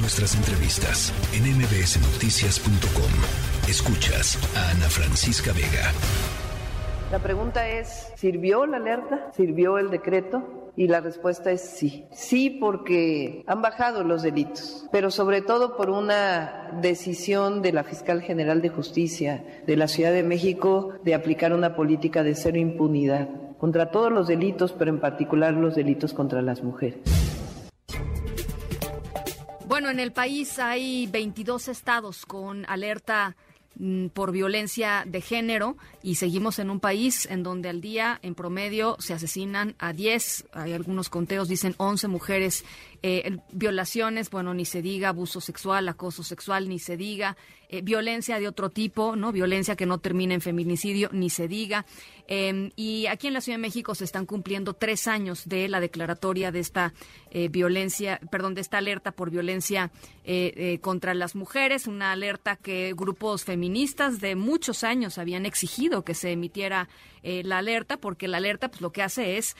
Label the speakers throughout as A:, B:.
A: Nuestras entrevistas en mbsnoticias.com. Escuchas a Ana Francisca Vega.
B: La pregunta es, ¿sirvió la alerta? ¿Sirvió el decreto? Y la respuesta es sí. Sí porque han bajado los delitos, pero sobre todo por una decisión de la Fiscal General de Justicia de la Ciudad de México de aplicar una política de cero impunidad contra todos los delitos, pero en particular los delitos contra las mujeres.
C: Bueno, en el país hay 22 estados con alerta mm, por violencia de género y seguimos en un país en donde al día en promedio se asesinan a 10, hay algunos conteos dicen 11 mujeres, eh, violaciones, bueno, ni se diga, abuso sexual, acoso sexual, ni se diga, eh, violencia de otro tipo, ¿no? Violencia que no termina en feminicidio, ni se diga. Em, y aquí en la Ciudad de México se están cumpliendo tres años de la declaratoria de esta eh, violencia, perdón, de esta alerta por violencia eh, contra las mujeres, una alerta que grupos feministas de muchos años habían exigido que se emitiera la alerta, porque la alerta pues lo que hace es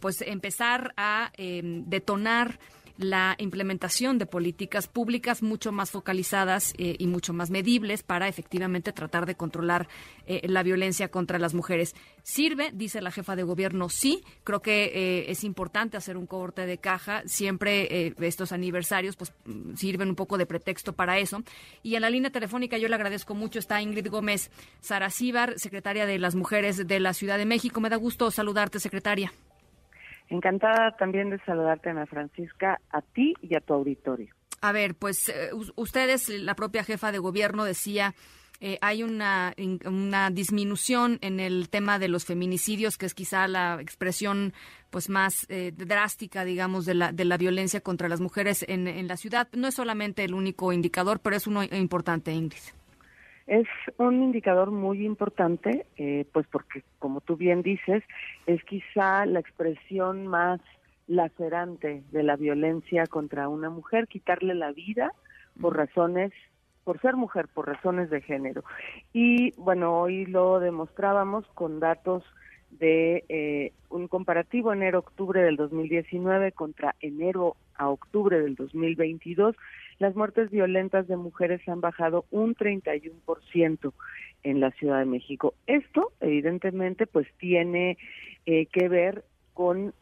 C: pues empezar a em, detonar la implementación de políticas públicas mucho más focalizadas eh, y mucho más medibles para efectivamente tratar de controlar eh, la violencia contra las mujeres. ¿Sirve? Dice la jefa de gobierno, sí. Creo que eh, es importante hacer un corte de caja. Siempre estos aniversarios pues sirven un poco de pretexto para eso. Y en la línea telefónica yo le agradezco mucho. Está Ingrid Gómez Saracíbar, secretaria de las Mujeres de la Ciudad de México. Me da gusto saludarte, secretaria.
D: Encantada también de saludarte, Ana Francisca, a ti y a tu auditorio.
C: A ver, pues eh, ustedes, la propia jefa de gobierno decía, eh, hay una, una disminución en el tema de los feminicidios, que es quizá la expresión pues más eh, drástica, digamos, de la, de la violencia contra las mujeres en, en la ciudad. No es solamente el único indicador, pero es uno importante, Ingrid.
D: Es un indicador muy importante, eh, pues porque, como tú bien dices, es quizá la expresión más lacerante de la violencia contra una mujer, quitarle la vida por razones, por ser mujer, por razones de género. Y bueno, hoy lo demostrábamos con datos de eh, un comparativo enero-octubre del 2019 contra enero a octubre del 2022 las muertes violentas de mujeres han bajado un 31% en la Ciudad de México. Esto, evidentemente, pues tiene eh, que ver con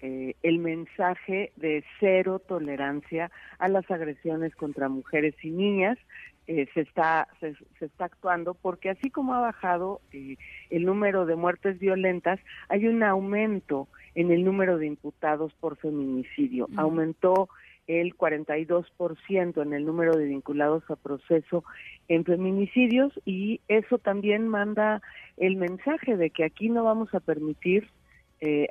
D: eh, el mensaje de cero tolerancia a las agresiones contra mujeres y niñas. Eh, se está se, está actuando porque así como ha bajado el número de muertes violentas hay un aumento en el número de imputados por feminicidio aumentó el 42% en el número de vinculados a proceso en feminicidios y eso también manda el mensaje de que aquí no vamos a permitir, eh,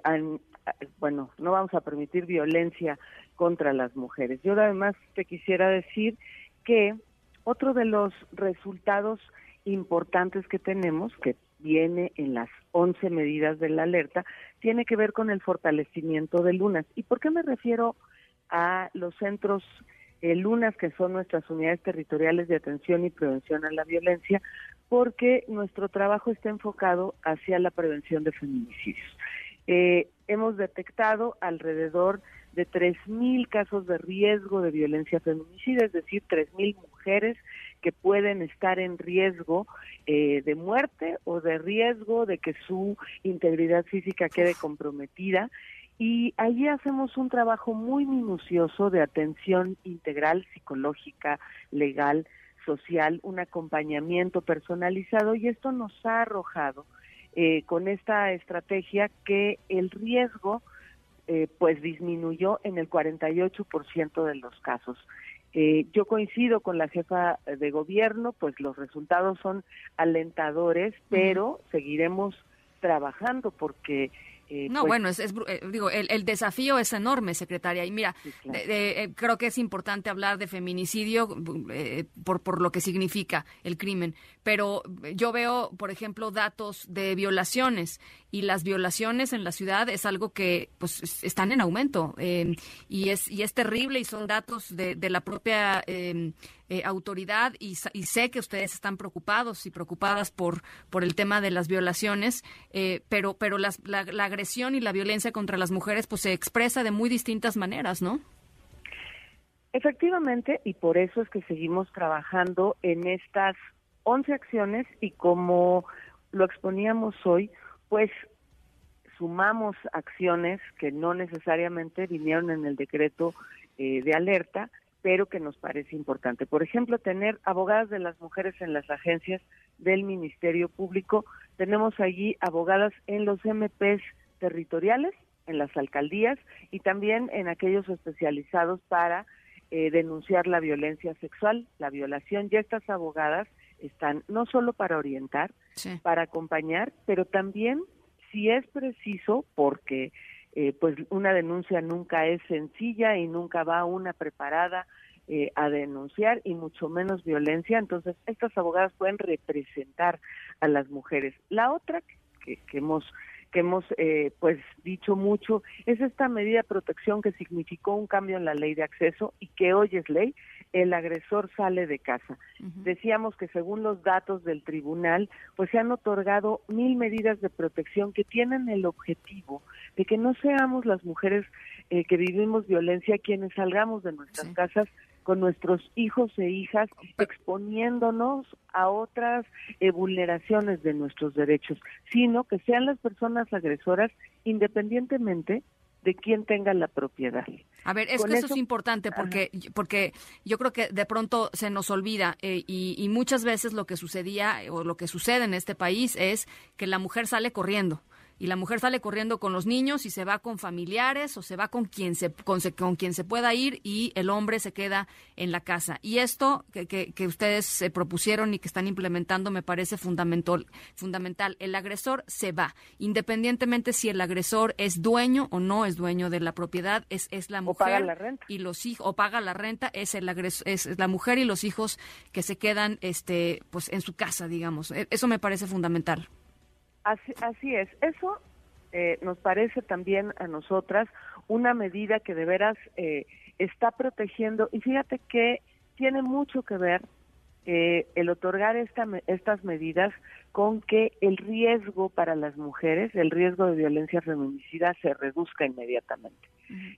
D: bueno, no vamos a permitir violencia contra las mujeres. Yo además te quisiera decir que otro de los resultados importantes que tenemos, que viene en las 11 medidas de la alerta, tiene que ver con el fortalecimiento de lunas. ¿Y por qué me refiero a los centros eh, lunas, que son nuestras unidades territoriales de atención y prevención a la violencia, porque nuestro trabajo está enfocado hacia la prevención de feminicidios. Eh, hemos detectado alrededor de 3.000 casos de riesgo de violencia feminicida, es decir, 3.000 mujeres que pueden estar en riesgo eh, de muerte o de riesgo de que su integridad física quede comprometida y allí hacemos un trabajo muy minucioso de atención integral, psicológica, legal, social, un acompañamiento personalizado y esto nos ha arrojado eh, con esta estrategia que el riesgo eh, pues disminuyó en el 48% de los casos. Eh, yo coincido con la jefa de gobierno, pues los resultados son alentadores, pero seguiremos trabajando porque
C: eh, no, pues bueno, es, eh, digo, el, desafío es enorme, secretaria. Y mira, eh, creo que es importante hablar de feminicidio por, por lo que significa el crimen. Pero yo veo, por ejemplo, datos de violaciones y las violaciones en la ciudad es algo que pues están en aumento y es y es terrible y son datos de, de la propia em, autoridad y, y, sé que ustedes están preocupados y preocupadas por por el tema de las violaciones, pero pero las, la, la agresión y la violencia contra las mujeres pues se expresa de muy distintas maneras, ¿no?
D: Efectivamente, y por eso es que seguimos trabajando en estas 11 acciones y como lo exponíamos hoy, pues sumamos acciones que no necesariamente vinieron en el decreto eh, de alerta, pero que nos parece importante. Por ejemplo, tener abogadas de las mujeres en las agencias del Ministerio Público. Tenemos allí abogadas en los MPs territoriales, en las alcaldías y también en aquellos especializados para eh, denunciar la violencia sexual, la violación. Ya estas abogadas están no solo para orientar, para acompañar, pero también si es preciso, porque eh, pues una denuncia nunca es sencilla y nunca va una preparada eh, a denunciar y mucho menos violencia, entonces estas abogadas pueden representar a las mujeres. La otra que, que hemos que hemos eh, pues dicho mucho es esta medida de protección que significó un cambio en la ley de acceso y que hoy es ley el agresor sale de casa. Decíamos que según los datos del tribunal, pues se han otorgado mil medidas de protección que tienen el objetivo de que no seamos las mujeres eh, que vivimos violencia quienes salgamos de nuestras casas con nuestros hijos e hijas exponiéndonos a otras eh, vulneraciones de nuestros derechos, sino que sean las personas agresoras independientemente de quién tenga la propiedad.
C: A ver, es que eso, es importante porque, porque yo creo que de pronto se nos olvida eh, y, y muchas veces lo que sucedía o lo que sucede en este país es que la mujer sale corriendo y la mujer sale corriendo con los niños y se va con familiares o se va con quien se con, quien se pueda ir y el hombre se queda en la casa. Y esto que, que, ustedes se propusieron y que están implementando me parece fundamental fundamental. El agresor se va. Independientemente si el agresor es dueño o no es dueño de la propiedad es es la mujer
D: paga la renta.
C: y los hijos o paga la renta es el agresor, es la mujer y los hijos que se quedan este pues en su casa digamos. E, eso me parece fundamental
D: Así, así es. Eso eh, nos parece también a nosotras una medida que de veras eh, está protegiendo y fíjate que tiene mucho que ver eh, el otorgar esta, estas medidas con que el riesgo para las mujeres, el riesgo de violencia feminicida se reduzca inmediatamente.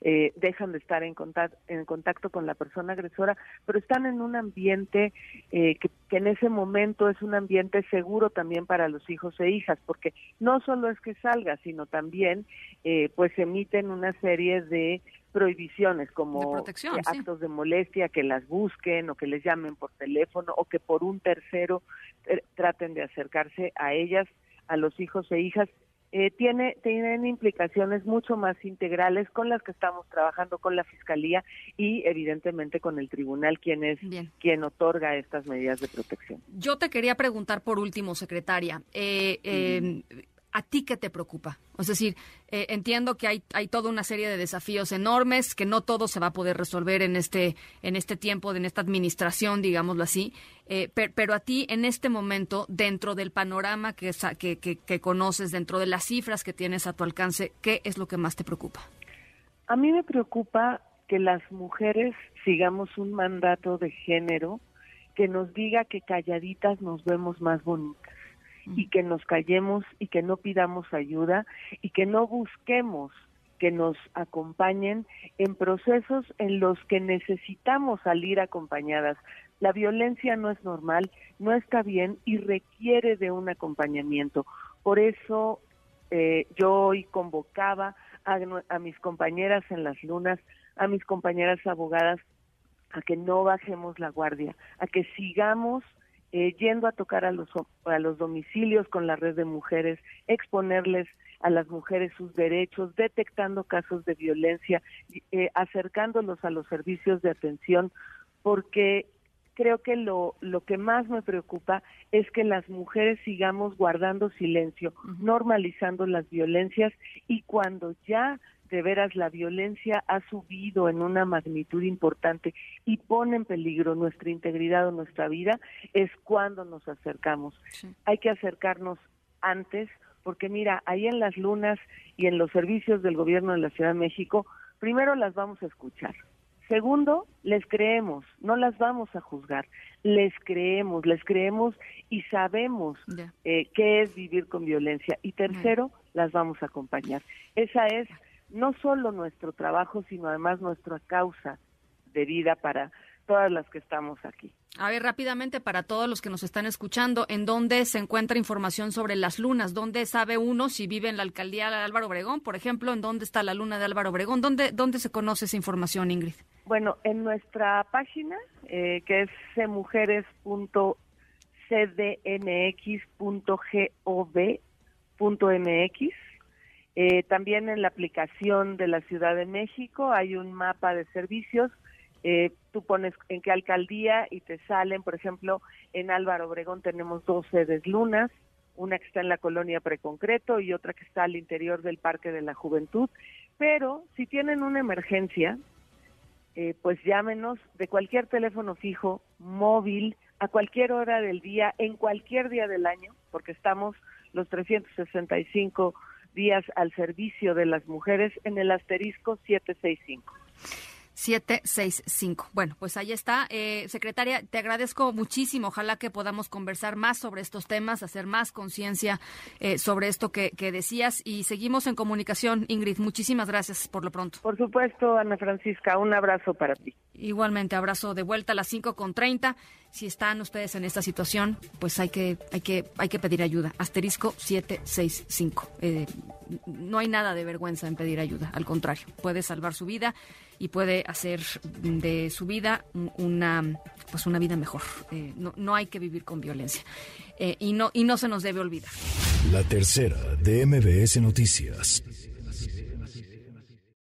D: Eh, dejan de estar en contacto, en contacto con la persona agresora, pero están en un ambiente eh, que, que, en ese momento es un ambiente seguro también para los hijos e hijas, porque no solo es que salga, sino también eh, pues emiten una serie de prohibiciones como actos de molestia, que las busquen o que les llamen por teléfono o que por un tercero traten de acercarse a ellas, a los hijos e hijas. Eh, tiene, tienen implicaciones mucho más integrales con las que estamos trabajando con la Fiscalía y evidentemente con el Tribunal, quien es quien otorga estas medidas de protección.
C: Yo te quería preguntar por último, secretaria, eh, eh, ¿a ti qué te preocupa? Es decir, eh, entiendo que hay, hay toda una serie de desafíos enormes, que no todo se va a poder resolver en este, en este tiempo, en esta administración, digámoslo así, eh, pero a ti en este momento, dentro del panorama que, que, que, que conoces, dentro de las cifras que tienes a tu alcance, ¿qué es lo que más te preocupa?
D: A mí me preocupa que las mujeres sigamos un mandato de género que nos diga que calladitas nos vemos más bonitas y que nos callemos y que no pidamos ayuda y que no busquemos que nos acompañen en procesos en los que necesitamos salir acompañadas. La violencia no es normal, no está bien y requiere de un acompañamiento. Por eso eh, yo hoy convocaba a, a mis compañeras en las lunas, a mis compañeras abogadas, a que no bajemos la guardia, a que sigamos eh, yendo a tocar a los, a los domicilios con la red de mujeres, exponerles a las mujeres sus derechos, detectando casos de violencia, eh, acercándolos a los servicios de atención, porque creo que lo, lo que más me preocupa es que las mujeres sigamos guardando silencio, normalizando las violencias y cuando ya de veras la violencia ha subido en una magnitud importante y pone en peligro nuestra integridad o nuestra vida, es cuando nos acercamos. Hay que acercarnos antes, porque mira, ahí en las lunas y en los servicios del gobierno de la Ciudad de México, primero las vamos a escuchar. Segundo, les creemos, no las vamos a juzgar, les creemos, les creemos y sabemos eh, qué es vivir con violencia. Y tercero, las vamos a acompañar. Esa es no solo nuestro trabajo, sino además nuestra causa de vida para todas las que estamos aquí.
C: A ver, rápidamente, para todos los que nos están escuchando, ¿en dónde se encuentra información sobre las lunas? ¿Dónde sabe uno si vive en la alcaldía de Álvaro Obregón, por ejemplo? ¿En dónde está la luna de Álvaro Obregón? ¿Dónde, dónde se conoce esa información, Ingrid?
D: Bueno, en nuestra página, eh, que es cmujeres.cdmx.gov.mx, eh, también en la aplicación de la Ciudad de México hay un mapa de servicios eh, tú pones en qué alcaldía y te salen, por ejemplo, en Álvaro Obregón tenemos dos sedes lunas, una que está en la colonia Preconcreto y otra que está al interior del Parque de la Juventud. Pero si tienen una emergencia, eh, pues llámenos de cualquier teléfono fijo, móvil, a cualquier hora del día, en cualquier día del año, porque estamos los 365 días al servicio de las mujeres en el asterisco 765.
C: 765. Bueno, pues ahí está. Eh, secretaria, te agradezco muchísimo. Ojalá que podamos conversar más sobre estos temas, hacer más conciencia eh, sobre esto que, decías y seguimos en comunicación. Ingrid, muchísimas gracias por lo pronto.
D: Por supuesto, Ana Francisca, un abrazo para ti.
C: Igualmente, abrazo de vuelta a las 5 con 30. Si están ustedes en esta situación, pues hay que, hay que, hay que pedir ayuda. Asterisco 765. Eh, no hay nada de vergüenza en pedir ayuda, al contrario, puede salvar su vida y puede hacer de su vida una pues una vida mejor. Eh, no, no, hay que vivir con violencia eh, y no y no se nos debe olvidar.
A: La tercera de MBS Noticias.